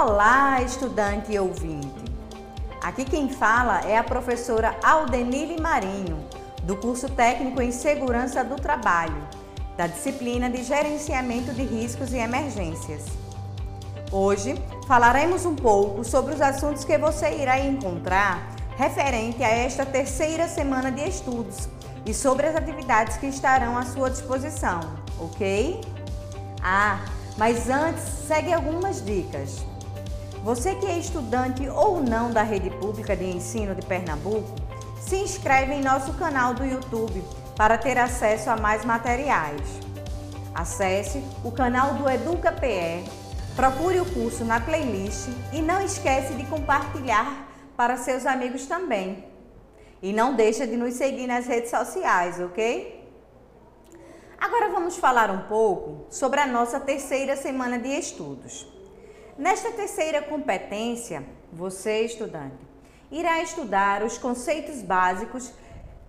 Olá, estudante e ouvinte! Aqui quem fala é a professora Aldenile Marinho, do curso técnico em Segurança do Trabalho, da disciplina de Gerenciamento de Riscos e Emergências. Hoje falaremos um pouco sobre os assuntos que você irá encontrar referente a esta terceira semana de estudos e sobre as atividades que estarão à sua disposição, ok? Ah, mas antes, segue algumas dicas. Você que é estudante ou não da rede pública de ensino de Pernambuco, se inscreve em nosso canal do YouTube para ter acesso a mais materiais. Acesse o canal do Educa PE, procure o curso na playlist e não esquece de compartilhar para seus amigos também. E não deixa de nos seguir nas redes sociais, ok? Agora vamos falar um pouco sobre a nossa terceira semana de estudos. Nesta terceira competência, você, estudante, irá estudar os conceitos básicos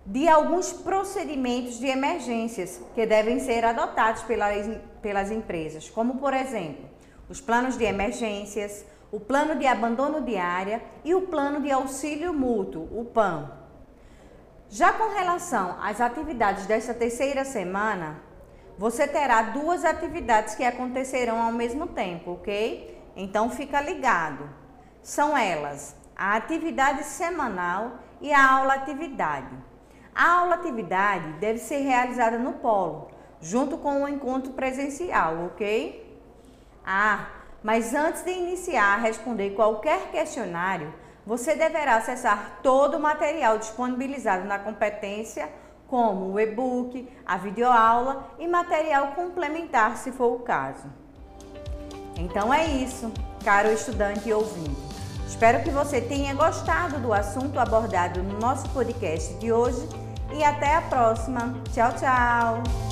de alguns procedimentos de emergências que devem ser adotados pelas, pelas empresas, como, por exemplo, os planos de emergências, o plano de abandono de área e o plano de auxílio mútuo, o PAM. Já com relação às atividades desta terceira semana, você terá duas atividades que acontecerão ao mesmo tempo, ok? Então fica ligado. São elas a atividade semanal e a aula atividade. A aula atividade deve ser realizada no polo, junto com o encontro presencial, ok? Ah, mas antes de iniciar a responder qualquer questionário, você deverá acessar todo o material disponibilizado na competência, como o e-book, a videoaula e material complementar, se for o caso. Então é isso, caro estudante e ouvinte. Espero que você tenha gostado do assunto abordado no nosso podcast de hoje e até a próxima. Tchau, tchau!